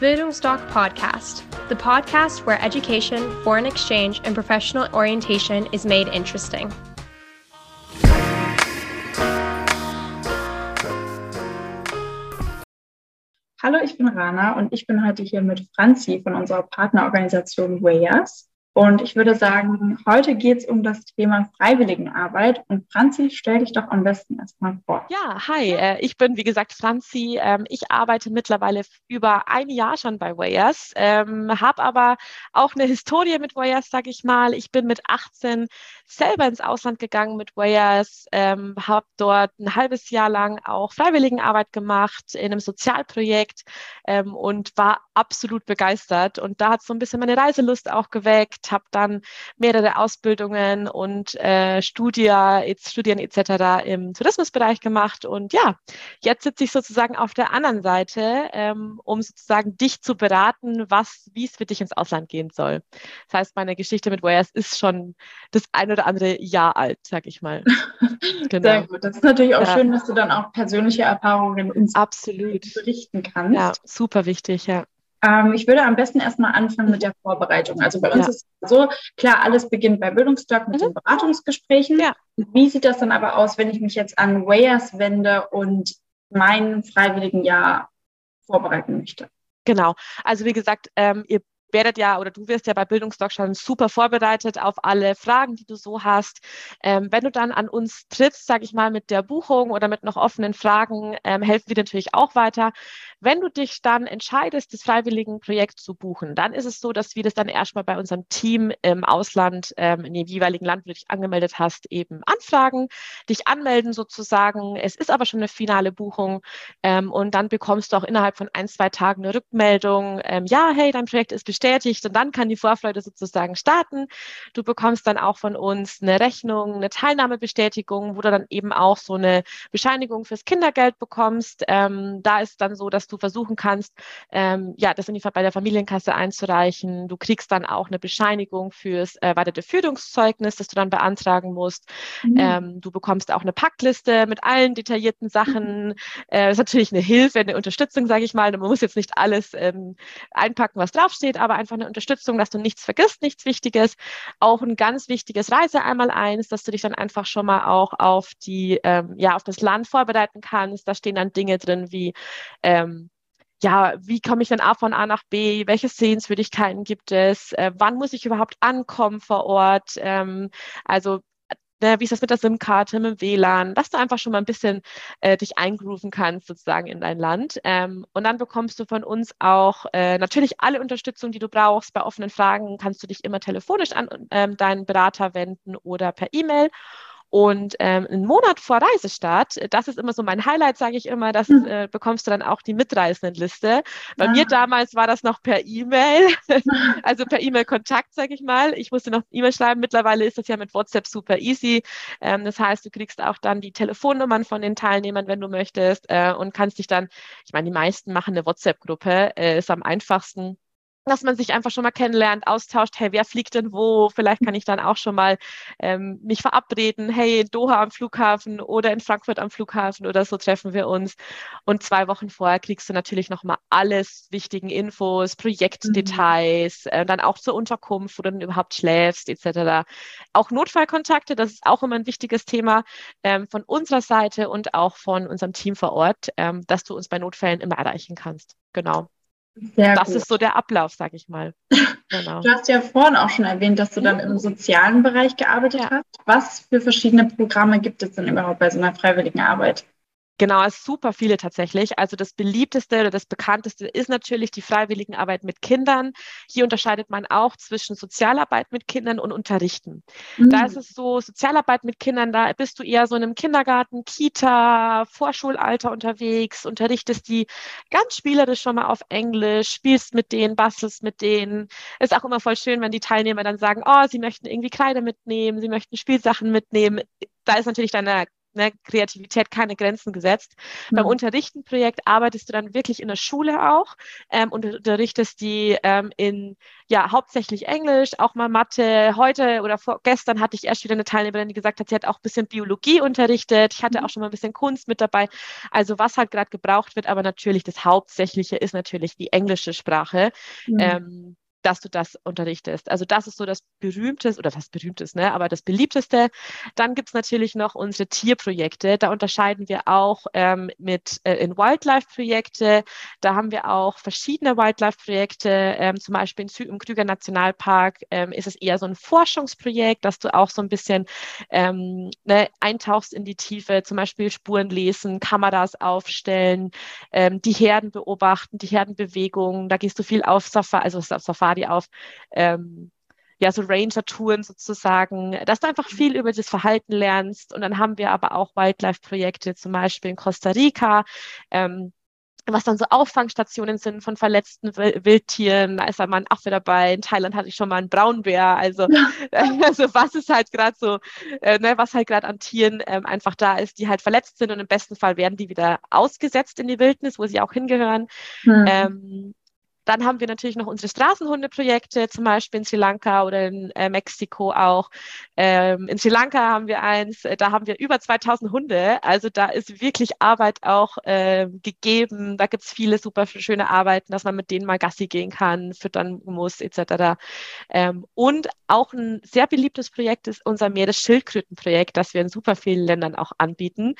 Bildungsdoc Podcast, the podcast where education, foreign exchange, and professional orientation is made interesting. Hallo, ich bin Rana und ich bin heute hier mit Franzi von unserer Partnerorganisation WAYAS. Und ich würde sagen, heute geht es um das Thema Freiwilligenarbeit. Und Franzi, stell dich doch am besten erstmal vor. Ja, hi, äh, ich bin wie gesagt Franzi. Ähm, ich arbeite mittlerweile über ein Jahr schon bei Wayers, ähm, habe aber auch eine Historie mit Wayers, sage ich mal. Ich bin mit 18 selber ins Ausland gegangen mit Wayers, ähm, habe dort ein halbes Jahr lang auch Freiwilligenarbeit gemacht in einem Sozialprojekt und war absolut begeistert. Und da hat so ein bisschen meine Reiselust auch geweckt habe dann mehrere Ausbildungen und äh, Studia, Studien etc. im Tourismusbereich gemacht. Und ja, jetzt sitze ich sozusagen auf der anderen Seite, ähm, um sozusagen dich zu beraten, was, wie es für dich ins Ausland gehen soll. Das heißt, meine Geschichte mit Wayers ist schon das ein oder andere Jahr alt, sag ich mal. Genau. Sehr gut. Das ist natürlich auch ja. schön, dass du dann auch persönliche Erfahrungen uns Absolut. berichten kannst. Ja, super wichtig, ja. Ähm, ich würde am besten erstmal anfangen mit der Vorbereitung. Also bei uns ja. ist es so, klar, alles beginnt bei Bildungsdoc mit mhm. den Beratungsgesprächen. Ja. Wie sieht das dann aber aus, wenn ich mich jetzt an Wayers wende und mein freiwilligen Jahr vorbereiten möchte? Genau. Also wie gesagt, ähm, ihr werdet ja oder du wirst ja bei Bildungsdoc schon super vorbereitet auf alle Fragen, die du so hast. Ähm, wenn du dann an uns trittst, sage ich mal, mit der Buchung oder mit noch offenen Fragen, ähm, helfen wir natürlich auch weiter. Wenn du dich dann entscheidest, das Freiwilligenprojekt zu buchen, dann ist es so, dass wir das dann erstmal bei unserem Team im Ausland, ähm, in dem jeweiligen Land, wo du dich angemeldet hast, eben anfragen, dich anmelden sozusagen. Es ist aber schon eine finale Buchung ähm, und dann bekommst du auch innerhalb von ein, zwei Tagen eine Rückmeldung. Ähm, ja, hey, dein Projekt ist bestätigt und dann kann die Vorfreude sozusagen starten. Du bekommst dann auch von uns eine Rechnung, eine Teilnahmebestätigung, wo du dann eben auch so eine Bescheinigung fürs Kindergeld bekommst. Ähm, da ist dann so, dass du versuchen kannst, ähm, ja, das in die, bei der Familienkasse einzureichen. Du kriegst dann auch eine Bescheinigung fürs äh, weitere Führungszeugnis, das du dann beantragen musst. Mhm. Ähm, du bekommst auch eine Packliste mit allen detaillierten Sachen. Mhm. Äh, das ist natürlich eine Hilfe, eine Unterstützung, sage ich mal. Man muss jetzt nicht alles ähm, einpacken, was draufsteht, aber einfach eine Unterstützung, dass du nichts vergisst, nichts Wichtiges. Auch ein ganz wichtiges Reise einmal eins, dass du dich dann einfach schon mal auch auf die, ähm, ja, auf das Land vorbereiten kannst. Da stehen dann Dinge drin wie ähm, ja, wie komme ich denn A von A nach B? Welche Sehenswürdigkeiten gibt es? Äh, wann muss ich überhaupt ankommen vor Ort? Ähm, also wie ist das mit der SIM-Karte, mit dem WLAN, dass du einfach schon mal ein bisschen äh, dich eingrooven kannst sozusagen in dein Land. Ähm, und dann bekommst du von uns auch äh, natürlich alle Unterstützung, die du brauchst. Bei offenen Fragen kannst du dich immer telefonisch an ähm, deinen Berater wenden oder per E-Mail. Und ähm, einen Monat vor Reisestart, das ist immer so mein Highlight, sage ich immer, das hm. äh, bekommst du dann auch die Mitreisendenliste. Bei ja. mir ah. damals war das noch per E-Mail, also per E-Mail-Kontakt, sage ich mal. Ich musste noch E-Mail schreiben. Mittlerweile ist das ja mit WhatsApp super easy. Ähm, das heißt, du kriegst auch dann die Telefonnummern von den Teilnehmern, wenn du möchtest, äh, und kannst dich dann, ich meine, die meisten machen eine WhatsApp-Gruppe, äh, ist am einfachsten dass man sich einfach schon mal kennenlernt, austauscht, hey, wer fliegt denn wo? Vielleicht kann ich dann auch schon mal ähm, mich verabreden, hey, in Doha am Flughafen oder in Frankfurt am Flughafen oder so treffen wir uns. Und zwei Wochen vorher kriegst du natürlich noch mal alles wichtigen Infos, Projektdetails, mhm. äh, dann auch zur Unterkunft, wo du dann überhaupt schläfst, etc. Auch Notfallkontakte, das ist auch immer ein wichtiges Thema ähm, von unserer Seite und auch von unserem Team vor Ort, ähm, dass du uns bei Notfällen immer erreichen kannst. Genau. Sehr das gut. ist so der Ablauf, sag ich mal. Genau. Du hast ja vorhin auch schon erwähnt, dass du dann im sozialen Bereich gearbeitet ja. hast. Was für verschiedene Programme gibt es denn überhaupt bei so einer freiwilligen Arbeit? Genau, es super viele tatsächlich. Also das beliebteste oder das bekannteste ist natürlich die Freiwilligenarbeit mit Kindern. Hier unterscheidet man auch zwischen Sozialarbeit mit Kindern und Unterrichten. Mhm. Da ist es so, Sozialarbeit mit Kindern, da bist du eher so in einem Kindergarten, Kita, Vorschulalter unterwegs, unterrichtest die ganz spielerisch schon mal auf Englisch, spielst mit denen, bastelst mit denen. Ist auch immer voll schön, wenn die Teilnehmer dann sagen, oh, sie möchten irgendwie Kleider mitnehmen, sie möchten Spielsachen mitnehmen. Da ist natürlich deine ne, Kreativität keine Grenzen gesetzt. Mhm. Beim Unterrichtenprojekt arbeitest du dann wirklich in der Schule auch ähm, und unterrichtest die ähm, in ja hauptsächlich Englisch, auch mal Mathe. Heute oder vor, gestern hatte ich erst wieder eine Teilnehmerin, die gesagt hat, sie hat auch ein bisschen Biologie unterrichtet. Ich hatte mhm. auch schon mal ein bisschen Kunst mit dabei. Also was halt gerade gebraucht wird, aber natürlich das Hauptsächliche ist natürlich die englische Sprache. Mhm. Ähm, dass du das unterrichtest. Also das ist so das berühmteste, oder was berühmtes, ne, aber das beliebteste. Dann gibt es natürlich noch unsere Tierprojekte. Da unterscheiden wir auch ähm, mit äh, in Wildlife-Projekte. Da haben wir auch verschiedene Wildlife-Projekte. Ähm, zum Beispiel in, im Krüger Nationalpark ähm, ist es eher so ein Forschungsprojekt, dass du auch so ein bisschen ähm, ne, eintauchst in die Tiefe, zum Beispiel Spuren lesen, Kameras aufstellen, ähm, die Herden beobachten, die Herdenbewegungen. Da gehst du viel auf Safari, also auf Safari Party auf ähm, ja, so Ranger-Touren sozusagen, dass du einfach viel über das Verhalten lernst. Und dann haben wir aber auch Wildlife-Projekte, zum Beispiel in Costa Rica, ähm, was dann so Auffangstationen sind von verletzten Wildtieren. Da ist dann mal ein Affe dabei. In Thailand hatte ich schon mal einen Braunbär. Also, also was ist halt gerade so, äh, ne, was halt gerade an Tieren ähm, einfach da ist, die halt verletzt sind und im besten Fall werden die wieder ausgesetzt in die Wildnis, wo sie auch hingehören. Mhm. Ähm, dann haben wir natürlich noch unsere Straßenhundeprojekte, zum Beispiel in Sri Lanka oder in äh, Mexiko auch. Ähm, in Sri Lanka haben wir eins, äh, da haben wir über 2000 Hunde. Also da ist wirklich Arbeit auch äh, gegeben. Da gibt es viele super schöne Arbeiten, dass man mit denen mal Gassi gehen kann, füttern muss etc. Ähm, und auch ein sehr beliebtes Projekt ist unser Meeresschildkrötenprojekt, das wir in super vielen Ländern auch anbieten.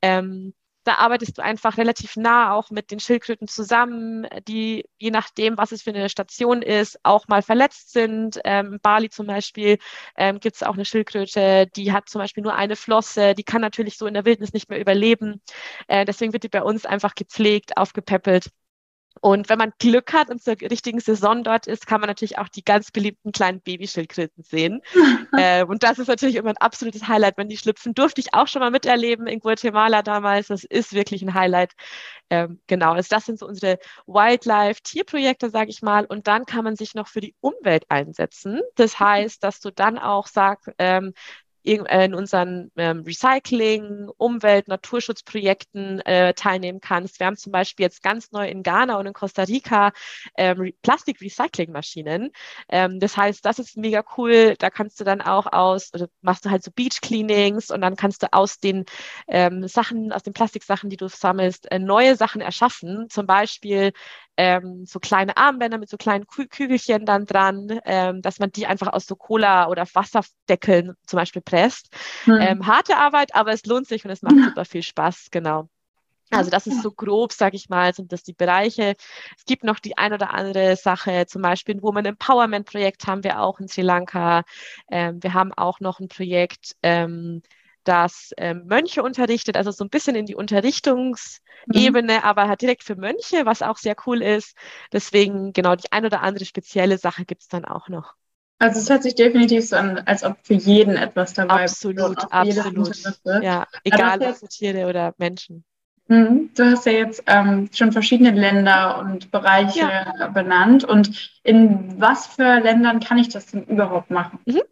Ähm, da arbeitest du einfach relativ nah auch mit den Schildkröten zusammen, die je nachdem, was es für eine Station ist, auch mal verletzt sind. Ähm, Bali zum Beispiel ähm, gibt es auch eine Schildkröte, die hat zum Beispiel nur eine Flosse, die kann natürlich so in der Wildnis nicht mehr überleben. Äh, deswegen wird die bei uns einfach gepflegt, aufgepäppelt. Und wenn man Glück hat und zur richtigen Saison dort ist, kann man natürlich auch die ganz beliebten kleinen Babyschildkröten sehen. äh, und das ist natürlich immer ein absolutes Highlight, wenn die schlüpfen. Durfte ich auch schon mal miterleben in Guatemala damals. Das ist wirklich ein Highlight. Ähm, genau, also das sind so unsere Wildlife-Tierprojekte, sage ich mal. Und dann kann man sich noch für die Umwelt einsetzen. Das heißt, dass du dann auch sagst, ähm, äh, in unseren ähm, Recycling, Umwelt, Naturschutzprojekten äh, teilnehmen kannst. Wir haben zum Beispiel jetzt ganz neu in Ghana und in Costa Rica ähm, Plastik-Recycling-Maschinen. Ähm, das heißt, das ist mega cool. Da kannst du dann auch aus, oder machst du halt so Beach-Cleanings und dann kannst du aus den ähm, Sachen, aus den Plastiksachen, die du sammelst, äh, neue Sachen erschaffen. Zum Beispiel ähm, so kleine Armbänder mit so kleinen Kü Kügelchen dann dran, ähm, dass man die einfach aus so Cola- oder Wasserdeckeln zum Beispiel presst. Mhm. Ähm, harte Arbeit, aber es lohnt sich und es macht super viel Spaß, genau. Also das ist so grob, sage ich mal, sind das die Bereiche. Es gibt noch die ein oder andere Sache, zum Beispiel ein Woman Empowerment Projekt haben wir auch in Sri Lanka. Ähm, wir haben auch noch ein Projekt, ähm, das ähm, Mönche unterrichtet, also so ein bisschen in die Unterrichtungsebene, mhm. aber halt direkt für Mönche, was auch sehr cool ist. Deswegen, genau, die ein oder andere spezielle Sache gibt es dann auch noch. Also es hört sich definitiv so an, als ob für jeden etwas dabei ist. Absolut, absolut. Ja, egal ob für Tiere oder Menschen. Mhm. Du hast ja jetzt ähm, schon verschiedene Länder und Bereiche ja. benannt. Und in was für Ländern kann ich das denn überhaupt machen? Mhm.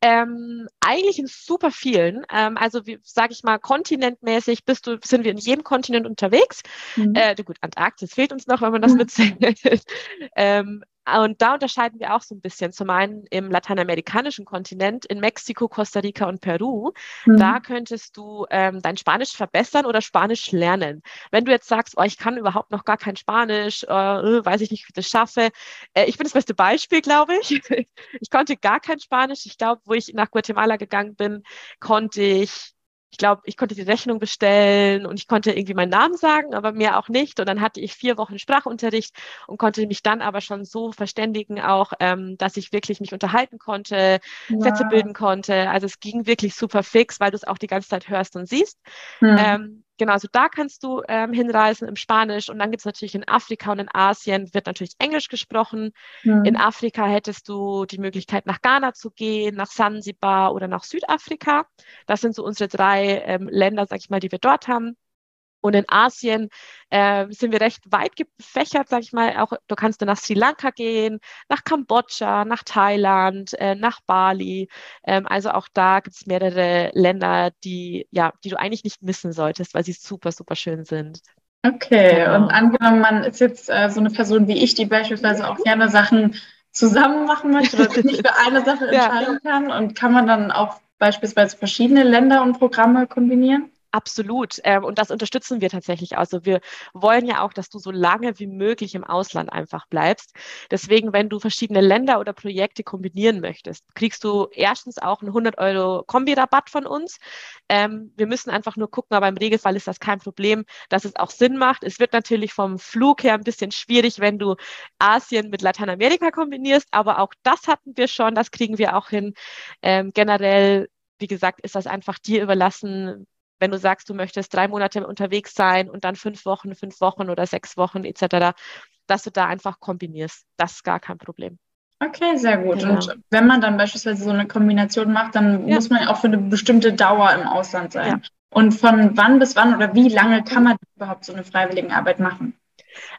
Ähm, eigentlich in super vielen. Ähm, also, wie sage ich mal, kontinentmäßig bist du, sind wir in jedem Kontinent unterwegs. Mhm. Äh, gut, Antarktis fehlt uns noch, wenn man das mhm. mitzählt. ähm, und da unterscheiden wir auch so ein bisschen. Zum einen im lateinamerikanischen Kontinent, in Mexiko, Costa Rica und Peru. Mhm. Da könntest du ähm, dein Spanisch verbessern oder Spanisch lernen. Wenn du jetzt sagst, oh, ich kann überhaupt noch gar kein Spanisch, äh, weiß ich nicht, wie ich das schaffe. Äh, ich bin das beste Beispiel, glaube ich. ich konnte gar kein Spanisch. Ich glaube, wo ich nach Guatemala gegangen bin, konnte ich ich glaube, ich konnte die Rechnung bestellen und ich konnte irgendwie meinen Namen sagen, aber mehr auch nicht. Und dann hatte ich vier Wochen Sprachunterricht und konnte mich dann aber schon so verständigen auch, ähm, dass ich wirklich mich unterhalten konnte, ja. Sätze bilden konnte. Also es ging wirklich super fix, weil du es auch die ganze Zeit hörst und siehst. Mhm. Ähm, genau, also da kannst du ähm, hinreisen im Spanisch und dann gibt es natürlich in Afrika und in Asien wird natürlich Englisch gesprochen. Mhm. In Afrika hättest du die Möglichkeit, nach Ghana zu gehen, nach Sansibar oder nach Südafrika. Das sind so unsere drei ähm, Länder, sag ich mal, die wir dort haben. Und in Asien äh, sind wir recht weit gefächert, sag ich mal. Auch du kannst dann nach Sri Lanka gehen, nach Kambodscha, nach Thailand, äh, nach Bali. Ähm, also auch da gibt es mehrere Länder, die ja, die du eigentlich nicht missen solltest, weil sie super, super schön sind. Okay, genau. und angenommen, man ist jetzt äh, so eine Person wie ich, die beispielsweise auch gerne Sachen zusammen machen möchte oder sich nicht für eine Sache entscheiden ja. kann und kann man dann auch beispielsweise verschiedene Länder und Programme kombinieren? Absolut. Ähm, und das unterstützen wir tatsächlich. Also wir wollen ja auch, dass du so lange wie möglich im Ausland einfach bleibst. Deswegen, wenn du verschiedene Länder oder Projekte kombinieren möchtest, kriegst du erstens auch einen 100 Euro Kombi-Rabatt von uns. Ähm, wir müssen einfach nur gucken, aber im Regelfall ist das kein Problem, dass es auch Sinn macht. Es wird natürlich vom Flug her ein bisschen schwierig, wenn du Asien mit Lateinamerika kombinierst, aber auch das hatten wir schon, das kriegen wir auch hin. Ähm, generell wie gesagt, ist das einfach dir überlassen, wenn du sagst, du möchtest drei Monate unterwegs sein und dann fünf Wochen, fünf Wochen oder sechs Wochen etc., dass du da einfach kombinierst. Das ist gar kein Problem. Okay, sehr gut. Ja. Und wenn man dann beispielsweise so eine Kombination macht, dann ja. muss man ja auch für eine bestimmte Dauer im Ausland sein. Ja. Und von wann bis wann oder wie lange kann man überhaupt so eine Freiwilligenarbeit machen?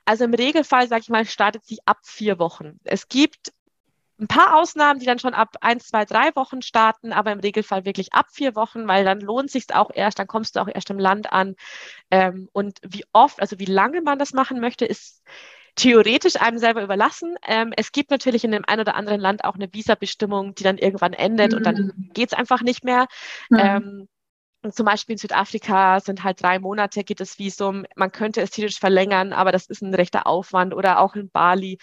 Also im Regelfall, sage ich mal, startet sie ab vier Wochen. Es gibt ein paar Ausnahmen, die dann schon ab ein, zwei, drei Wochen starten, aber im Regelfall wirklich ab vier Wochen, weil dann lohnt sich auch erst, dann kommst du auch erst im Land an. Ähm, und wie oft, also wie lange man das machen möchte, ist theoretisch einem selber überlassen. Ähm, es gibt natürlich in dem einen oder anderen Land auch eine Visabestimmung, die dann irgendwann endet mhm. und dann mhm. geht's einfach nicht mehr. Mhm. Ähm, zum Beispiel in Südafrika sind halt drei Monate geht das Visum. Man könnte es theoretisch verlängern, aber das ist ein rechter Aufwand. Oder auch in Bali,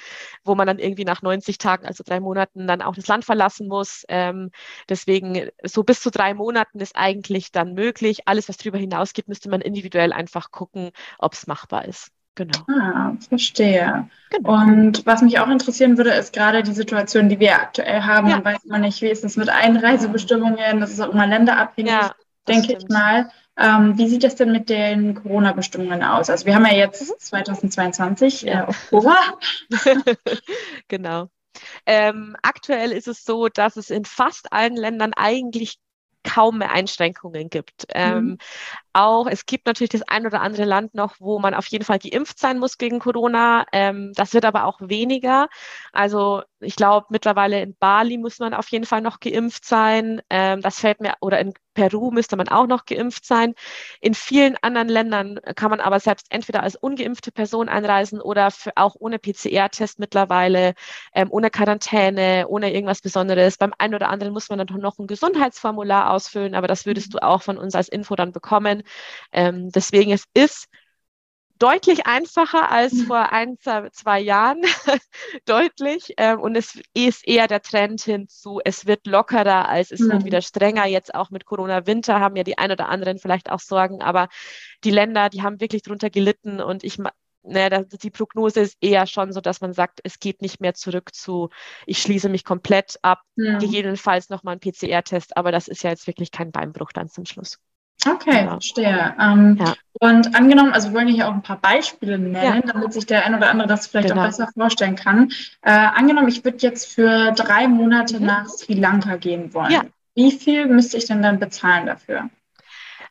wo man dann irgendwie nach 90 Tagen, also drei Monaten, dann auch das Land verlassen muss. Ähm, deswegen so bis zu drei Monaten ist eigentlich dann möglich. Alles, was darüber hinausgeht, müsste man individuell einfach gucken, ob es machbar ist. Genau. Ah, verstehe. Genau. Und was mich auch interessieren würde, ist gerade die Situation, die wir aktuell haben. Ja. Dann weiß man nicht, wie ist es mit Einreisebestimmungen. Das ist auch immer länderabhängig. Ja denke ich mal. Ähm, wie sieht das denn mit den Corona-Bestimmungen aus? Also wir haben ja jetzt 2022, mhm. äh, Oktober. genau. Ähm, aktuell ist es so, dass es in fast allen Ländern eigentlich kaum mehr Einschränkungen gibt. Ähm, mhm. Auch es gibt natürlich das ein oder andere Land noch, wo man auf jeden Fall geimpft sein muss gegen Corona. Ähm, das wird aber auch weniger. Also ich glaube, mittlerweile in Bali muss man auf jeden Fall noch geimpft sein. Ähm, das fällt mir, oder in Peru müsste man auch noch geimpft sein. In vielen anderen Ländern kann man aber selbst entweder als ungeimpfte Person einreisen oder auch ohne PCR-Test mittlerweile, ähm, ohne Quarantäne, ohne irgendwas Besonderes. Beim einen oder anderen muss man dann noch ein Gesundheitsformular ausfüllen, aber das würdest mhm. du auch von uns als Info dann bekommen. Ähm, deswegen es ist deutlich einfacher als mhm. vor ein, zwei Jahren, deutlich. Ähm, und es ist eher der Trend hinzu, es wird lockerer, als es mhm. wird wieder strenger. Jetzt auch mit Corona-Winter haben ja die ein oder anderen vielleicht auch Sorgen, aber die Länder, die haben wirklich drunter gelitten und ich ne, die Prognose ist eher schon so, dass man sagt, es geht nicht mehr zurück zu, ich schließe mich komplett ab, ja. gegebenenfalls nochmal ein PCR-Test, aber das ist ja jetzt wirklich kein Beinbruch dann zum Schluss. Okay, ja. verstehe. Ähm, ja. Und angenommen, also wir wollen hier auch ein paar Beispiele nennen, ja. damit sich der ein oder andere das vielleicht genau. auch besser vorstellen kann. Äh, angenommen, ich würde jetzt für drei Monate mhm. nach Sri Lanka gehen wollen. Wie viel müsste ich denn dann bezahlen dafür?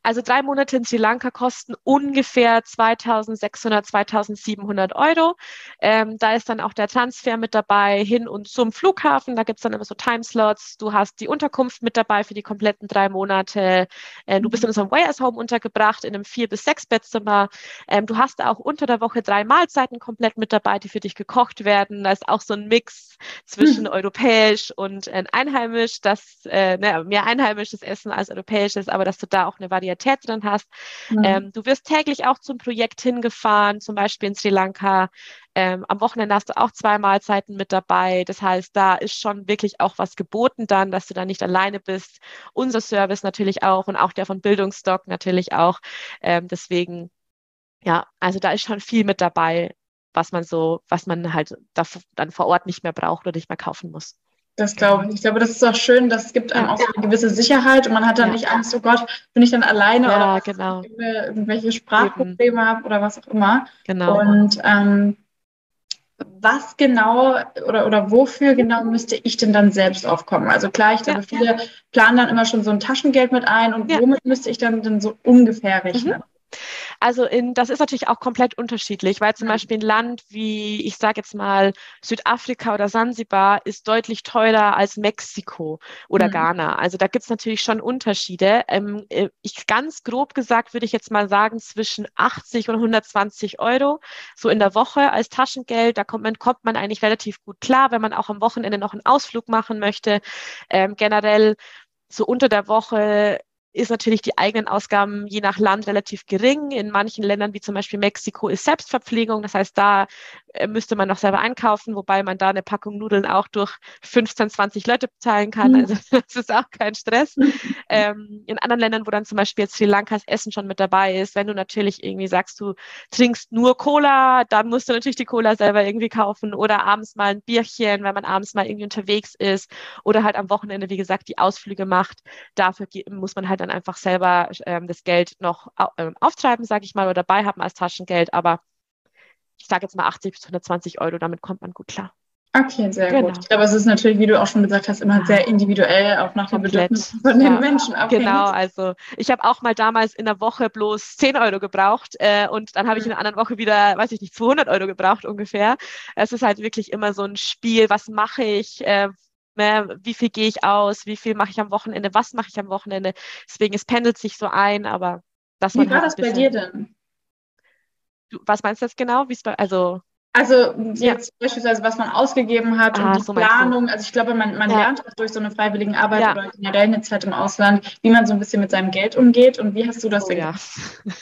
Also drei Monate in Sri Lanka kosten ungefähr 2600, 2700 Euro. Ähm, da ist dann auch der Transfer mit dabei hin und zum Flughafen. Da gibt es dann immer so Timeslots. Du hast die Unterkunft mit dabei für die kompletten drei Monate. Äh, du bist in unserem Wayers Home untergebracht, in einem vier- bis sechs Bettzimmer. Ähm, du hast auch unter der Woche drei Mahlzeiten komplett mit dabei, die für dich gekocht werden. Da ist auch so ein Mix zwischen mhm. europäisch und äh, einheimisch, das äh, ne, mehr einheimisches Essen als europäisches, aber dass du da auch eine Variante Varietät drin hast. Mhm. Ähm, du wirst täglich auch zum Projekt hingefahren, zum Beispiel in Sri Lanka. Ähm, am Wochenende hast du auch zwei Mahlzeiten mit dabei. Das heißt, da ist schon wirklich auch was geboten dann, dass du da nicht alleine bist. Unser Service natürlich auch und auch der von Bildungsstock natürlich auch. Ähm, deswegen, ja, also da ist schon viel mit dabei, was man so, was man halt da, dann vor Ort nicht mehr braucht oder nicht mehr kaufen muss. Das glaube ich. Ich glaube, das ist auch schön, das gibt einem auch so eine gewisse Sicherheit und man hat dann ja. nicht Angst, oh Gott, bin ich dann alleine ja, oder genau. irgendwelche Sprachprobleme habe oder was auch immer. Genau. Und ähm, was genau oder, oder wofür genau müsste ich denn dann selbst aufkommen? Also klar, ich glaube, ja, viele planen dann immer schon so ein Taschengeld mit ein und womit müsste ich dann denn so ungefähr rechnen? Mhm. Also in, das ist natürlich auch komplett unterschiedlich, weil zum mhm. Beispiel ein Land wie, ich sage jetzt mal, Südafrika oder Sansibar ist deutlich teurer als Mexiko oder mhm. Ghana. Also da gibt es natürlich schon Unterschiede. Ähm, äh, ich ganz grob gesagt würde ich jetzt mal sagen, zwischen 80 und 120 Euro so in der Woche als Taschengeld. Da kommt man, kommt man eigentlich relativ gut klar, wenn man auch am Wochenende noch einen Ausflug machen möchte. Ähm, generell so unter der Woche ist natürlich die eigenen Ausgaben je nach Land relativ gering. In manchen Ländern, wie zum Beispiel Mexiko, ist Selbstverpflegung. Das heißt, da äh, müsste man noch selber einkaufen, wobei man da eine Packung Nudeln auch durch 15, 20 Leute bezahlen kann. Also das ist auch kein Stress. ähm, in anderen Ländern, wo dann zum Beispiel jetzt Sri Lankas Essen schon mit dabei ist, wenn du natürlich irgendwie sagst, du trinkst nur Cola, dann musst du natürlich die Cola selber irgendwie kaufen oder abends mal ein Bierchen, wenn man abends mal irgendwie unterwegs ist oder halt am Wochenende, wie gesagt, die Ausflüge macht. Dafür muss man halt dann einfach selber ähm, das Geld noch ähm, auftreiben, sage ich mal, oder dabei haben als Taschengeld. Aber ich sage jetzt mal 80 bis 120 Euro, damit kommt man gut klar. Okay, sehr genau. gut. Ich glaube, es ist natürlich, wie du auch schon gesagt hast, immer sehr individuell, auch nach den Bedürfnissen von den ja. Menschen abhängig. Genau, also ich habe auch mal damals in der Woche bloß 10 Euro gebraucht äh, und dann habe ich in der anderen Woche wieder, weiß ich nicht, 200 Euro gebraucht ungefähr. Es ist halt wirklich immer so ein Spiel, was mache ich, äh, Ne, wie viel gehe ich aus, wie viel mache ich am Wochenende, was mache ich am Wochenende. Deswegen, es pendelt sich so ein, aber das Wie war halt das bei dir denn? Du, was meinst du jetzt genau? Wie bei, also also jetzt ja. beispielsweise, was man ausgegeben hat ah, und die so Planung. Also ich glaube, man, man ja. lernt auch durch so eine freiwillige Arbeit ja. oder generell eine Zeit im Ausland, wie man so ein bisschen mit seinem Geld umgeht. Und wie hast du das oh, ja.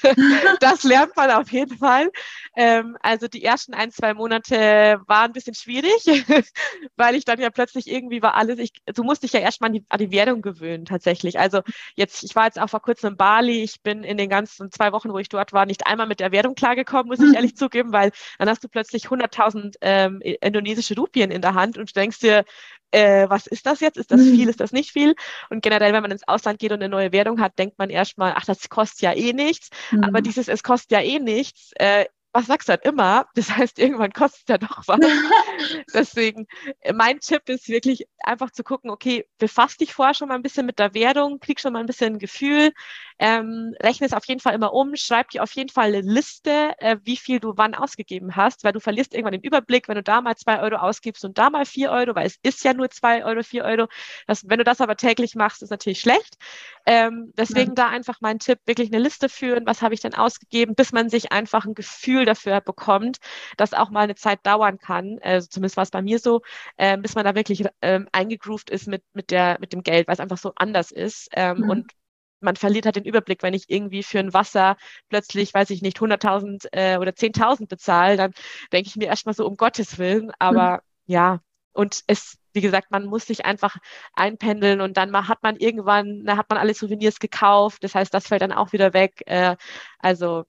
das lernt man auf jeden Fall. Ähm, also die ersten ein, zwei Monate waren ein bisschen schwierig, weil ich dann ja plötzlich irgendwie war alles, ich, du musst dich ja erstmal an die, an die Währung gewöhnen tatsächlich. Also jetzt, ich war jetzt auch vor kurzem in Bali, ich bin in den ganzen zwei Wochen, wo ich dort war, nicht einmal mit der Währung klargekommen, muss ich ehrlich zugeben, weil dann hast du plötzlich plötzlich 100.000 ähm, indonesische Rupien in der Hand und du denkst dir, äh, was ist das jetzt? Ist das viel? Mhm. Ist das nicht viel? Und generell, wenn man ins Ausland geht und eine neue Währung hat, denkt man erstmal, ach, das kostet ja eh nichts. Mhm. Aber dieses, es kostet ja eh nichts, äh, was sagst du halt immer? Das heißt, irgendwann kostet es ja doch was. Deswegen, äh, mein Tipp ist wirklich einfach zu gucken, okay, befass dich vorher schon mal ein bisschen mit der Währung, krieg schon mal ein bisschen ein Gefühl, ähm, rechne es auf jeden Fall immer um, schreib dir auf jeden Fall eine Liste, äh, wie viel du wann ausgegeben hast, weil du verlierst irgendwann den Überblick, wenn du da mal zwei Euro ausgibst und da mal vier Euro, weil es ist ja nur zwei Euro, vier Euro. Das, wenn du das aber täglich machst, ist natürlich schlecht. Ähm, deswegen ja. da einfach mein Tipp, wirklich eine Liste führen, was habe ich denn ausgegeben, bis man sich einfach ein Gefühl dafür bekommt, dass auch mal eine Zeit dauern kann, also zumindest war es bei mir so, äh, bis man da wirklich ähm, eingegroovt ist mit, mit, der, mit dem Geld, weil es einfach so anders ist. Ähm, mhm. Und man verliert halt den Überblick, wenn ich irgendwie für ein Wasser plötzlich, weiß ich nicht, 100.000 äh, oder 10.000 bezahle, dann denke ich mir erstmal so, um Gottes Willen, aber mhm. ja, und es, wie gesagt, man muss sich einfach einpendeln und dann hat man irgendwann, da hat man alle Souvenirs gekauft, das heißt, das fällt dann auch wieder weg. Äh, also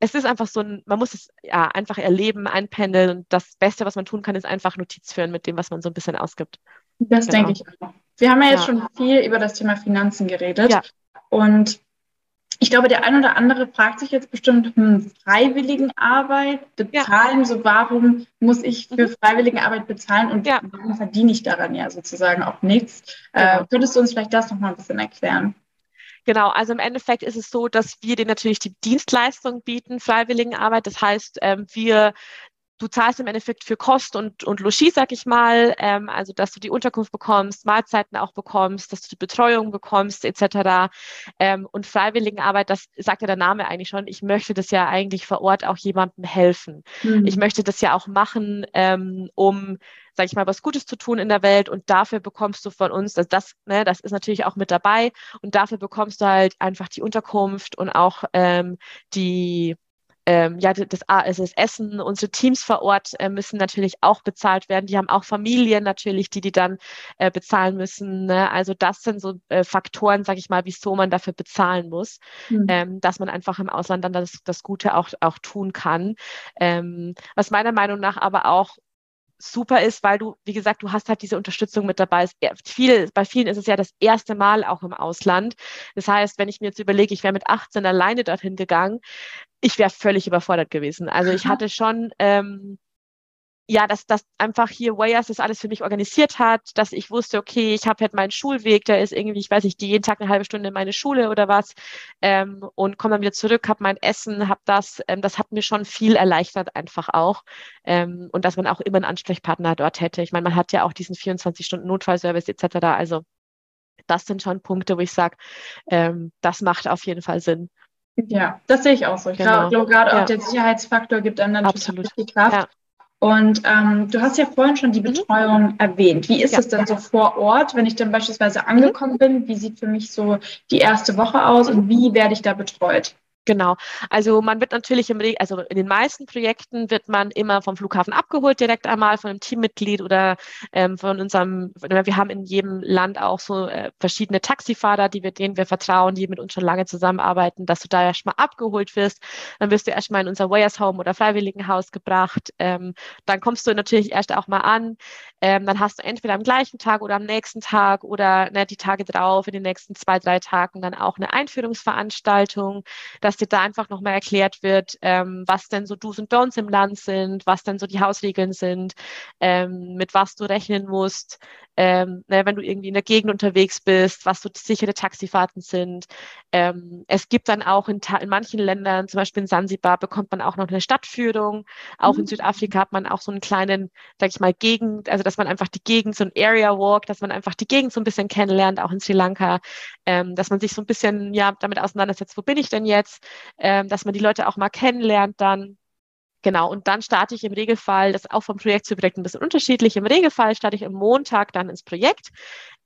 es ist einfach so ein, man muss es ja einfach erleben, einpendeln und das Beste, was man tun kann, ist einfach Notiz führen mit dem, was man so ein bisschen ausgibt. Das genau. denke ich auch. Wir haben ja jetzt ja. schon viel über das Thema Finanzen geredet. Ja. Und ich glaube, der ein oder andere fragt sich jetzt bestimmt, hm, Freiwilligenarbeit bezahlen, ja. so warum muss ich für mhm. Freiwilligenarbeit bezahlen und warum verdiene ich daran ja sozusagen auch nichts? Äh, genau. Äh, könntest du uns vielleicht das nochmal ein bisschen erklären? Genau, also im Endeffekt ist es so, dass wir dir natürlich die Dienstleistung bieten, Freiwilligenarbeit. Das heißt, ähm, wir du zahlst im Endeffekt für Kost und, und Logis, sag ich mal, ähm, also dass du die Unterkunft bekommst, Mahlzeiten auch bekommst, dass du die Betreuung bekommst, etc. Ähm, und Freiwilligenarbeit, das sagt ja der Name eigentlich schon, ich möchte das ja eigentlich vor Ort auch jemandem helfen. Mhm. Ich möchte das ja auch machen, ähm, um sag ich mal, was Gutes zu tun in der Welt und dafür bekommst du von uns, das, das, ne, das ist natürlich auch mit dabei und dafür bekommst du halt einfach die Unterkunft und auch ähm, die ähm, ja, das, das Essen, unsere Teams vor Ort äh, müssen natürlich auch bezahlt werden. Die haben auch Familien natürlich, die die dann äh, bezahlen müssen. Ne? Also das sind so äh, Faktoren, sage ich mal, wieso man dafür bezahlen muss, mhm. ähm, dass man einfach im Ausland dann das, das Gute auch, auch tun kann. Ähm, was meiner Meinung nach aber auch super ist, weil du, wie gesagt, du hast halt diese Unterstützung mit dabei. Viel, bei vielen ist es ja das erste Mal auch im Ausland. Das heißt, wenn ich mir jetzt überlege, ich wäre mit 18 alleine dorthin gegangen, ich wäre völlig überfordert gewesen. Also ich hatte schon ähm, ja, dass, dass einfach hier Wayers das alles für mich organisiert hat, dass ich wusste, okay, ich habe halt meinen Schulweg, der ist irgendwie, ich weiß nicht, jeden Tag eine halbe Stunde in meine Schule oder was ähm, und komme dann wieder zurück, habe mein Essen, habe das, ähm, das hat mir schon viel erleichtert einfach auch ähm, und dass man auch immer einen Ansprechpartner dort hätte. Ich meine, man hat ja auch diesen 24-Stunden-Notfallservice etc. Also das sind schon Punkte, wo ich sage, ähm, das macht auf jeden Fall Sinn. Ja, das sehe ich auch so. Ich genau. glaube, gerade ja. auch der Sicherheitsfaktor gibt einem Absolut. total viel Kraft. Ja. Und ähm, du hast ja vorhin schon die mhm. Betreuung mhm. erwähnt. Wie ist ja. es denn so vor Ort, wenn ich dann beispielsweise angekommen mhm. bin? Wie sieht für mich so die erste Woche aus und wie werde ich da betreut? Genau. Also man wird natürlich im, also in den meisten Projekten wird man immer vom Flughafen abgeholt, direkt einmal von einem Teammitglied oder ähm, von unserem, wir haben in jedem Land auch so äh, verschiedene Taxifahrer, die wir, denen wir vertrauen, die mit uns schon lange zusammenarbeiten, dass du da erstmal abgeholt wirst. Dann wirst du erstmal in unser Wayers Home oder Freiwilligenhaus gebracht. Ähm, dann kommst du natürlich erst auch mal an. Ähm, dann hast du entweder am gleichen Tag oder am nächsten Tag oder ne, die Tage drauf, in den nächsten zwei, drei Tagen dann auch eine Einführungsveranstaltung, dass dir da einfach nochmal erklärt wird, ähm, was denn so Do's und Don'ts im Land sind, was denn so die Hausregeln sind, ähm, mit was du rechnen musst, ähm, ne, wenn du irgendwie in der Gegend unterwegs bist, was so sichere Taxifahrten sind. Ähm, es gibt dann auch in, in, manchen Ländern, zum Beispiel in Sansibar, bekommt man auch noch eine Stadtführung. Auch mhm. in Südafrika hat man auch so einen kleinen, sag ich mal, Gegend, also dass man einfach die Gegend, so ein Area Walk, dass man einfach die Gegend so ein bisschen kennenlernt, auch in Sri Lanka, ähm, dass man sich so ein bisschen ja damit auseinandersetzt, wo bin ich denn jetzt, ähm, dass man die Leute auch mal kennenlernt dann. Genau, und dann starte ich im Regelfall, das ist auch vom Projekt zu Projekt ein bisschen unterschiedlich, im Regelfall starte ich am Montag dann ins Projekt.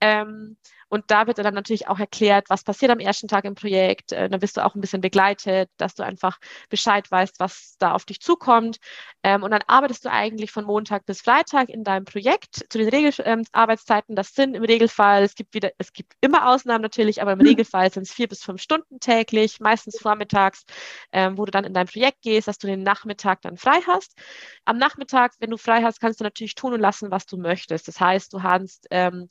Ähm, und da wird dann natürlich auch erklärt, was passiert am ersten Tag im Projekt. Äh, dann wirst du auch ein bisschen begleitet, dass du einfach Bescheid weißt, was da auf dich zukommt. Ähm, und dann arbeitest du eigentlich von Montag bis Freitag in deinem Projekt zu den Regelarbeitszeiten. Ähm, das sind im Regelfall, es gibt wieder, es gibt immer Ausnahmen natürlich, aber im mhm. Regelfall sind es vier bis fünf Stunden täglich, meistens vormittags, ähm, wo du dann in dein Projekt gehst, dass du den Nachmittag dann frei hast. Am Nachmittag, wenn du frei hast, kannst du natürlich tun und lassen, was du möchtest. Das heißt, du hast ähm,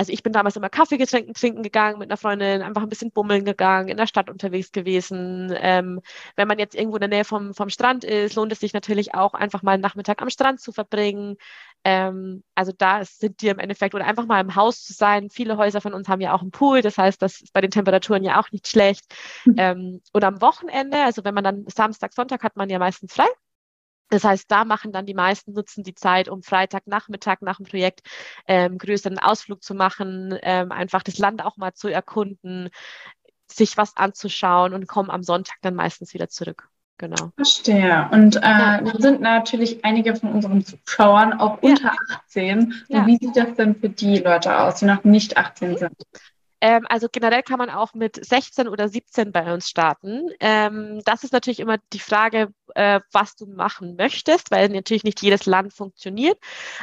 also ich bin damals immer Kaffee getrinken, trinken gegangen mit einer Freundin, einfach ein bisschen bummeln gegangen, in der Stadt unterwegs gewesen. Ähm, wenn man jetzt irgendwo in der Nähe vom, vom Strand ist, lohnt es sich natürlich auch einfach mal einen Nachmittag am Strand zu verbringen. Ähm, also da sind die im Endeffekt oder einfach mal im Haus zu sein. Viele Häuser von uns haben ja auch einen Pool, das heißt, das ist bei den Temperaturen ja auch nicht schlecht. Mhm. Ähm, und am Wochenende, also wenn man dann Samstag, Sonntag hat man ja meistens frei. Das heißt, da machen dann die meisten, nutzen die Zeit, um Freitagnachmittag nach dem Projekt ähm, größeren Ausflug zu machen, ähm, einfach das Land auch mal zu erkunden, sich was anzuschauen und kommen am Sonntag dann meistens wieder zurück. Genau. Verstehe. Und äh, ja. sind natürlich einige von unseren Zuschauern auch ja. unter 18. Ja. Wie sieht das denn für die Leute aus, die noch nicht 18 sind? Ähm, also generell kann man auch mit 16 oder 17 bei uns starten. Ähm, das ist natürlich immer die Frage, äh, was du machen möchtest, weil natürlich nicht jedes Land funktioniert.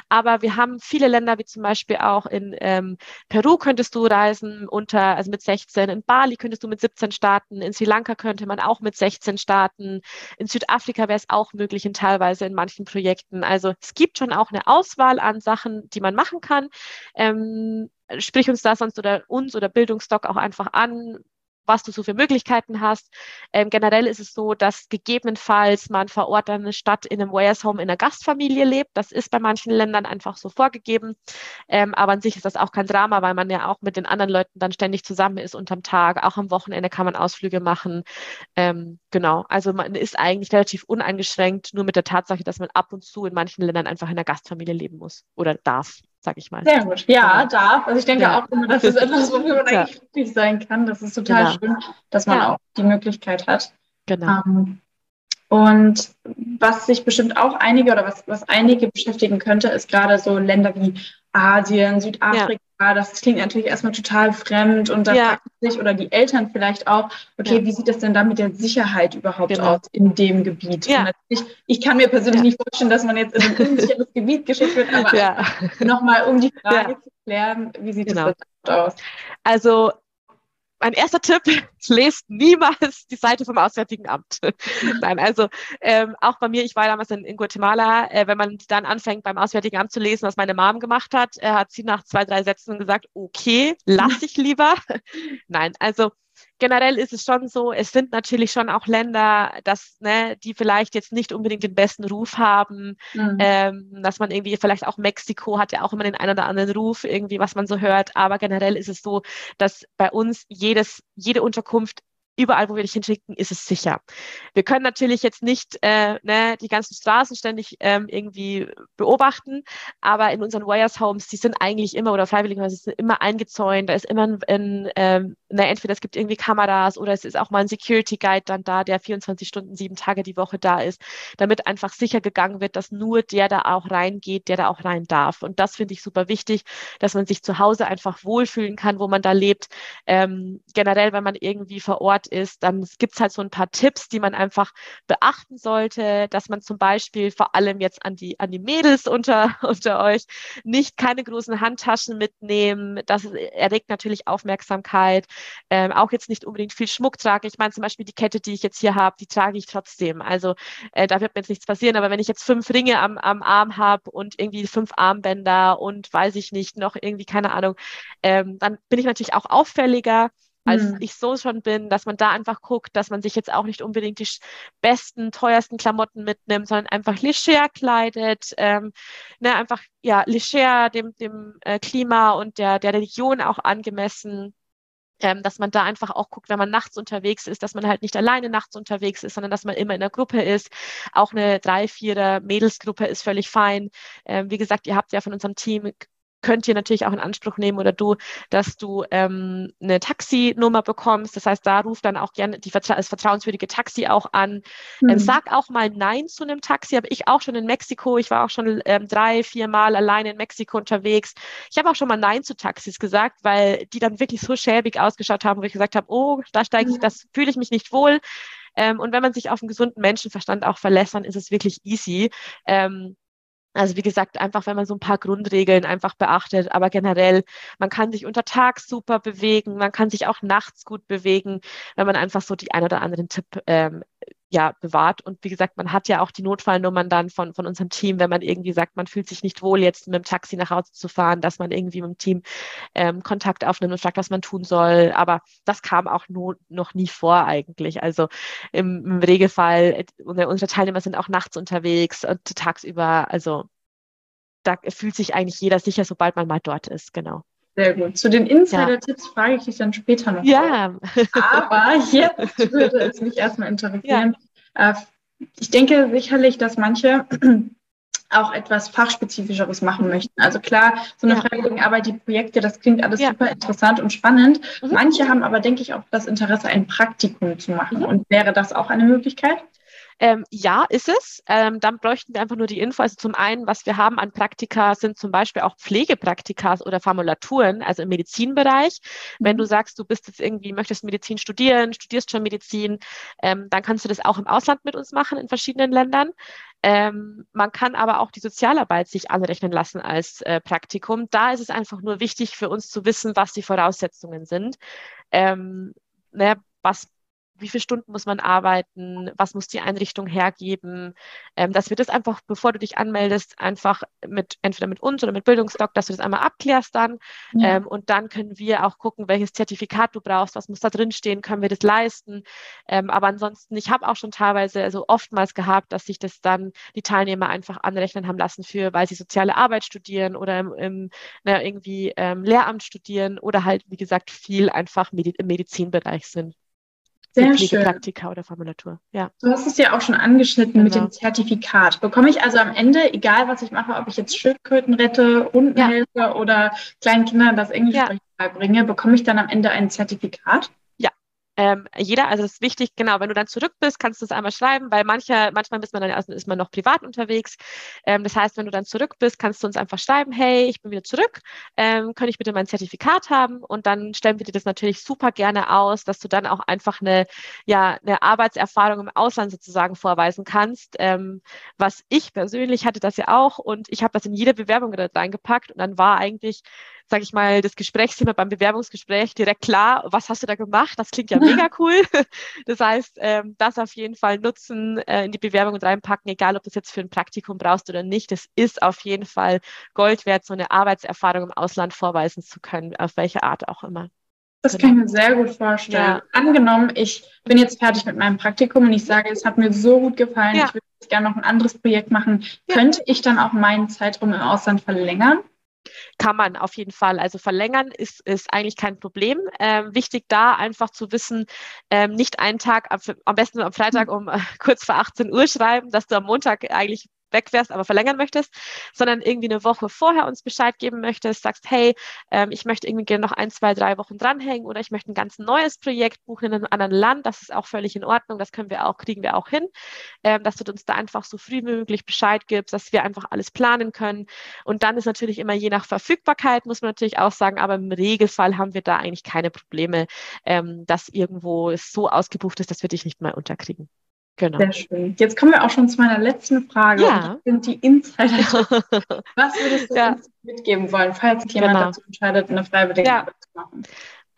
Aber wir haben viele Länder, wie zum Beispiel auch in ähm, Peru könntest du reisen unter, also mit 16. In Bali könntest du mit 17 starten. In Sri Lanka könnte man auch mit 16 starten. In Südafrika wäre es auch möglich, in teilweise in manchen Projekten. Also es gibt schon auch eine Auswahl an Sachen, die man machen kann. Ähm, sprich uns da sonst oder uns oder Bildungsdoc auch einfach an, was du so für Möglichkeiten hast. Ähm, generell ist es so, dass gegebenenfalls man vor Ort eine Stadt in einem Wayers Home in einer Gastfamilie lebt. Das ist bei manchen Ländern einfach so vorgegeben. Ähm, aber an sich ist das auch kein Drama, weil man ja auch mit den anderen Leuten dann ständig zusammen ist unterm Tag. Auch am Wochenende kann man Ausflüge machen. Ähm, genau. Also man ist eigentlich relativ uneingeschränkt, nur mit der Tatsache, dass man ab und zu in manchen Ländern einfach in einer Gastfamilie leben muss oder darf sag ich mal. Sehr gut. Ja, genau. darf. Also ich denke ja. auch immer, das ist etwas, wofür man ja. eigentlich glücklich sein kann. Das ist total genau. schön, dass man auch die Möglichkeit hat. Genau. Ähm, und was sich bestimmt auch einige oder was, was einige beschäftigen könnte, ist gerade so Länder wie Asien, Südafrika, ja. das klingt natürlich erstmal total fremd und da ja. fragt sich oder die Eltern vielleicht auch, okay, ja. wie sieht das denn da mit der Sicherheit überhaupt genau. aus in dem Gebiet? Ja. ich kann mir persönlich nicht vorstellen, dass man jetzt in ein unsicheres Gebiet geschickt wird, aber ja. nochmal um die Frage zu klären, wie sieht genau. das aus? Also mein erster Tipp, lest niemals die Seite vom Auswärtigen Amt. Nein, also ähm, auch bei mir, ich war damals in, in Guatemala, äh, wenn man dann anfängt beim Auswärtigen Amt zu lesen, was meine Mom gemacht hat, äh, hat sie nach zwei, drei Sätzen gesagt, okay, lass ich lieber. Nein, also generell ist es schon so, es sind natürlich schon auch Länder, dass, ne, die vielleicht jetzt nicht unbedingt den besten Ruf haben, mhm. ähm, dass man irgendwie vielleicht auch Mexiko hat ja auch immer den einen oder anderen Ruf irgendwie, was man so hört, aber generell ist es so, dass bei uns jedes, jede Unterkunft überall, wo wir dich hinschicken, ist es sicher. Wir können natürlich jetzt nicht äh, ne, die ganzen Straßen ständig ähm, irgendwie beobachten, aber in unseren Wires Homes, die sind eigentlich immer oder freiwilligerweise sind immer eingezäunt. Da ist immer ein, ähm, ne, entweder es gibt irgendwie Kameras oder es ist auch mal ein Security Guide dann da, der 24 Stunden, sieben Tage die Woche da ist, damit einfach sicher gegangen wird, dass nur der da auch reingeht, der da auch rein darf. Und das finde ich super wichtig, dass man sich zu Hause einfach wohlfühlen kann, wo man da lebt. Ähm, generell, wenn man irgendwie vor Ort ist, dann gibt es halt so ein paar Tipps, die man einfach beachten sollte, dass man zum Beispiel vor allem jetzt an die, an die Mädels unter, unter euch nicht keine großen Handtaschen mitnehmen. Das erregt natürlich Aufmerksamkeit. Ähm, auch jetzt nicht unbedingt viel Schmuck trage. Ich meine zum Beispiel die Kette, die ich jetzt hier habe, die trage ich trotzdem. Also äh, da wird mir jetzt nichts passieren. Aber wenn ich jetzt fünf Ringe am, am Arm habe und irgendwie fünf Armbänder und weiß ich nicht, noch irgendwie, keine Ahnung, ähm, dann bin ich natürlich auch auffälliger als mhm. ich so schon bin, dass man da einfach guckt, dass man sich jetzt auch nicht unbedingt die besten, teuersten Klamotten mitnimmt, sondern einfach leger kleidet, ähm, ne, einfach ja leger dem, dem äh, Klima und der, der Religion auch angemessen. Ähm, dass man da einfach auch guckt, wenn man nachts unterwegs ist, dass man halt nicht alleine nachts unterwegs ist, sondern dass man immer in der Gruppe ist. Auch eine drei, vierer Mädelsgruppe ist völlig fein. Ähm, wie gesagt, ihr habt ja von unserem Team könnt ihr natürlich auch in Anspruch nehmen oder du, dass du ähm, eine Taxinummer bekommst. Das heißt, da ruft dann auch gerne die, das vertrauenswürdige Taxi auch an. Ähm, mhm. Ähm, sag auch mal Nein zu einem Taxi. Habe ich auch schon in Mexiko. Ich war auch schon ähm, drei, vier Mal alleine in Mexiko unterwegs. Ich habe auch schon mal Nein zu Taxis gesagt, weil die dann wirklich so schäbig ausgeschaut haben, wo ich gesagt habe, oh, da steige ich, das fühle ich mich nicht wohl. Ähm, und wenn man sich auf einen gesunden Menschenverstand auch verlässt, dann ist es wirklich easy. Ähm, also wie gesagt, einfach wenn man so ein paar Grundregeln einfach beachtet, aber generell, man kann sich unter Tag super bewegen, man kann sich auch nachts gut bewegen, wenn man einfach so die ein oder anderen Tipp ähm, ja, bewahrt. Und wie gesagt, man hat ja auch die Notfallnummern dann von, von unserem Team, wenn man irgendwie sagt, man fühlt sich nicht wohl, jetzt mit dem Taxi nach Hause zu fahren, dass man irgendwie mit dem Team ähm, Kontakt aufnimmt und fragt, was man tun soll. Aber das kam auch no, noch nie vor eigentlich. Also im, im Regelfall, unsere Teilnehmer sind auch nachts unterwegs und tagsüber, also da fühlt sich eigentlich jeder sicher, sobald man mal dort ist, genau. Sehr gut. Zu den Insider-Tipps ja. frage ich dich dann später noch. Ja. Aber jetzt würde es mich erstmal interessieren. Ja. Äh, ich denke sicherlich, dass manche auch etwas Fachspezifischeres machen möchten. Also klar, so eine ja. Freiwilligenarbeit, die Projekte, das klingt alles ja. super interessant und spannend. Mhm. Manche haben aber, denke ich, auch das Interesse, ein Praktikum zu machen. Mhm. Und wäre das auch eine Möglichkeit? Ähm, ja, ist es. Ähm, dann bräuchten wir einfach nur die Info. Also zum einen, was wir haben an Praktika, sind zum Beispiel auch Pflegepraktika oder Formulaturen, also im Medizinbereich. Wenn du mhm. sagst, du bist jetzt irgendwie, möchtest Medizin studieren, studierst schon Medizin, ähm, dann kannst du das auch im Ausland mit uns machen, in verschiedenen Ländern. Ähm, man kann aber auch die Sozialarbeit sich anrechnen lassen als äh, Praktikum. Da ist es einfach nur wichtig für uns zu wissen, was die Voraussetzungen sind. Ähm, ne, was wie viele Stunden muss man arbeiten, was muss die Einrichtung hergeben, ähm, dass wir das einfach, bevor du dich anmeldest, einfach mit entweder mit uns oder mit Bildungsdoc, dass du das einmal abklärst dann ja. ähm, und dann können wir auch gucken, welches Zertifikat du brauchst, was muss da drin stehen, können wir das leisten. Ähm, aber ansonsten, ich habe auch schon teilweise, also oftmals gehabt, dass sich das dann die Teilnehmer einfach anrechnen haben lassen für, weil sie soziale Arbeit studieren oder im, im na, irgendwie ähm, Lehramt studieren oder halt, wie gesagt, viel einfach Medi im Medizinbereich sind. Sehr schön. Praktika oder Formulatur. Ja. Du hast es ja auch schon angeschnitten genau. mit dem Zertifikat. Bekomme ich also am Ende, egal was ich mache, ob ich jetzt Schildkröten rette, Hunden ja. helfe oder kleinen Kindern das Englisch ja. beibringe, bekomme ich dann am Ende ein Zertifikat? Ähm, jeder, also das ist wichtig, genau, wenn du dann zurück bist, kannst du es einmal schreiben, weil manche, manchmal ist man dann also ist man noch privat unterwegs. Ähm, das heißt, wenn du dann zurück bist, kannst du uns einfach schreiben, hey, ich bin wieder zurück, ähm, kann ich bitte mein Zertifikat haben? Und dann stellen wir dir das natürlich super gerne aus, dass du dann auch einfach eine, ja, eine Arbeitserfahrung im Ausland sozusagen vorweisen kannst. Ähm, was ich persönlich hatte das ja auch und ich habe das in jede Bewerbung reingepackt und dann war eigentlich sage ich mal, das Gesprächsthema beim Bewerbungsgespräch direkt klar, was hast du da gemacht? Das klingt ja mega cool. Das heißt, ähm, das auf jeden Fall nutzen, äh, in die Bewerbung und reinpacken, egal ob du das jetzt für ein Praktikum brauchst oder nicht. Das ist auf jeden Fall Gold wert, so eine Arbeitserfahrung im Ausland vorweisen zu können, auf welche Art auch immer. Das genau. kann ich mir sehr gut vorstellen. Ja. Angenommen, ich bin jetzt fertig mit meinem Praktikum und ich sage, es hat mir so gut gefallen, ja. ich würde gerne noch ein anderes Projekt machen. Ja. Könnte ich dann auch meinen Zeitraum im Ausland verlängern? Kann man auf jeden Fall. Also verlängern ist, ist eigentlich kein Problem. Ähm, wichtig da einfach zu wissen, ähm, nicht einen Tag, am besten am Freitag um äh, kurz vor 18 Uhr schreiben, dass du am Montag eigentlich weg wärst, aber verlängern möchtest, sondern irgendwie eine Woche vorher uns Bescheid geben möchtest, sagst, hey, ähm, ich möchte irgendwie gerne noch ein, zwei, drei Wochen dranhängen oder ich möchte ein ganz neues Projekt buchen in einem anderen Land, das ist auch völlig in Ordnung, das können wir auch, kriegen wir auch hin, ähm, dass du uns da einfach so früh wie möglich Bescheid gibst, dass wir einfach alles planen können. Und dann ist natürlich immer je nach Verfügbarkeit, muss man natürlich auch sagen, aber im Regelfall haben wir da eigentlich keine Probleme, ähm, dass irgendwo es so ausgebucht ist, dass wir dich nicht mehr unterkriegen. Genau. Sehr schön. Jetzt kommen wir auch schon zu meiner letzten Frage. Ja. Sind die Insider. Was würdest du ja. uns mitgeben wollen, falls sich jemand genau. dazu entscheidet, eine freiwillige ja. Arbeit zu machen?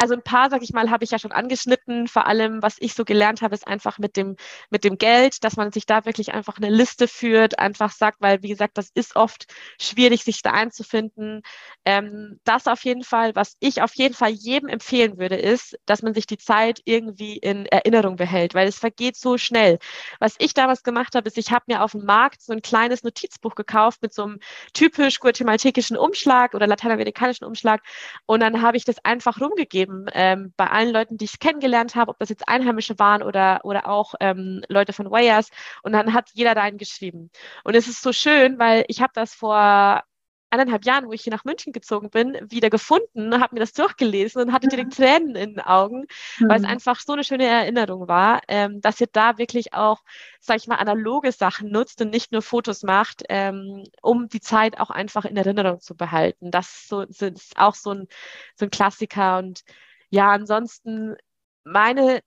Also ein paar, sag ich mal, habe ich ja schon angeschnitten. Vor allem, was ich so gelernt habe, ist einfach mit dem, mit dem Geld, dass man sich da wirklich einfach eine Liste führt, einfach sagt, weil, wie gesagt, das ist oft schwierig, sich da einzufinden. Ähm, das auf jeden Fall, was ich auf jeden Fall jedem empfehlen würde, ist, dass man sich die Zeit irgendwie in Erinnerung behält, weil es vergeht so schnell. Was ich damals gemacht habe, ist, ich habe mir auf dem Markt so ein kleines Notizbuch gekauft mit so einem typisch guatemaltekischen Umschlag oder lateinamerikanischen Umschlag und dann habe ich das einfach rumgegeben eben ähm, bei allen Leuten, die ich kennengelernt habe, ob das jetzt Einheimische waren oder, oder auch ähm, Leute von Wayers. Und dann hat jeder da einen geschrieben. Und es ist so schön, weil ich habe das vor eineinhalb Jahren, wo ich hier nach München gezogen bin, wieder gefunden, habe mir das durchgelesen und hatte direkt Tränen in den Augen, mhm. weil es mhm. einfach so eine schöne Erinnerung war, ähm, dass ihr da wirklich auch, sag ich mal, analoge Sachen nutzt und nicht nur Fotos macht, ähm, um die Zeit auch einfach in Erinnerung zu behalten. Das so, ist auch so ein, so ein Klassiker und ja, ansonsten meine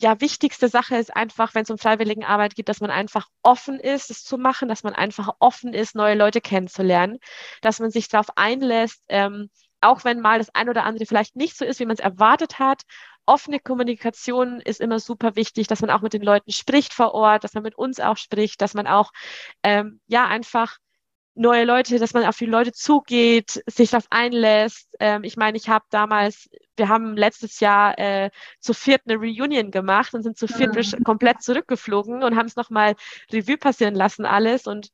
ja, wichtigste Sache ist einfach, wenn es um Freiwilligenarbeit geht, dass man einfach offen ist, es zu machen, dass man einfach offen ist, neue Leute kennenzulernen, dass man sich darauf einlässt, ähm, auch wenn mal das ein oder andere vielleicht nicht so ist, wie man es erwartet hat. Offene Kommunikation ist immer super wichtig, dass man auch mit den Leuten spricht vor Ort, dass man mit uns auch spricht, dass man auch ähm, ja einfach neue Leute, dass man auf die Leute zugeht, sich darauf einlässt. Ähm, ich meine, ich habe damals, wir haben letztes Jahr äh, zu viert eine Reunion gemacht und sind zu viert mhm. komplett zurückgeflogen und haben es nochmal Revue passieren lassen alles und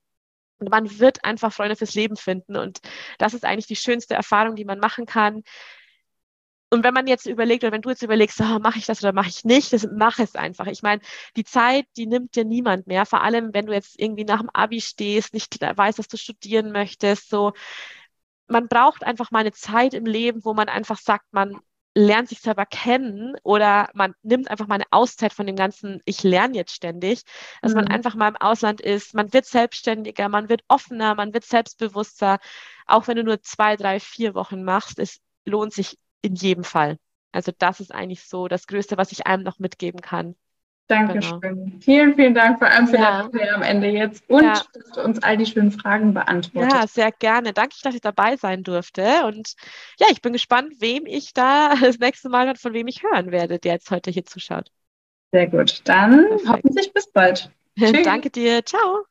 man wird einfach Freunde fürs Leben finden und das ist eigentlich die schönste Erfahrung, die man machen kann. Und wenn man jetzt überlegt, oder wenn du jetzt überlegst, oh, mache ich das oder mache ich nicht, das mach es einfach. Ich meine, die Zeit, die nimmt dir niemand mehr. Vor allem, wenn du jetzt irgendwie nach dem Abi stehst, nicht weißt, dass du studieren möchtest. So, man braucht einfach mal eine Zeit im Leben, wo man einfach sagt, man lernt sich selber kennen oder man nimmt einfach mal eine Auszeit von dem ganzen, ich lerne jetzt ständig, dass mhm. man einfach mal im Ausland ist, man wird selbstständiger, man wird offener, man wird selbstbewusster. Auch wenn du nur zwei, drei, vier Wochen machst, es lohnt sich in jedem Fall. Also das ist eigentlich so das Größte, was ich einem noch mitgeben kann. Dankeschön. Genau. Vielen, vielen Dank vor allem für ja. deine am Ende jetzt und ja. dass du uns all die schönen Fragen beantwortet. Ja, sehr gerne. Danke, dass ich dabei sein durfte. Und ja, ich bin gespannt, wem ich da das nächste Mal von wem ich hören werde, der jetzt heute hier zuschaut. Sehr gut. Dann Perfekt. hoffentlich bis bald. Danke dir. Ciao.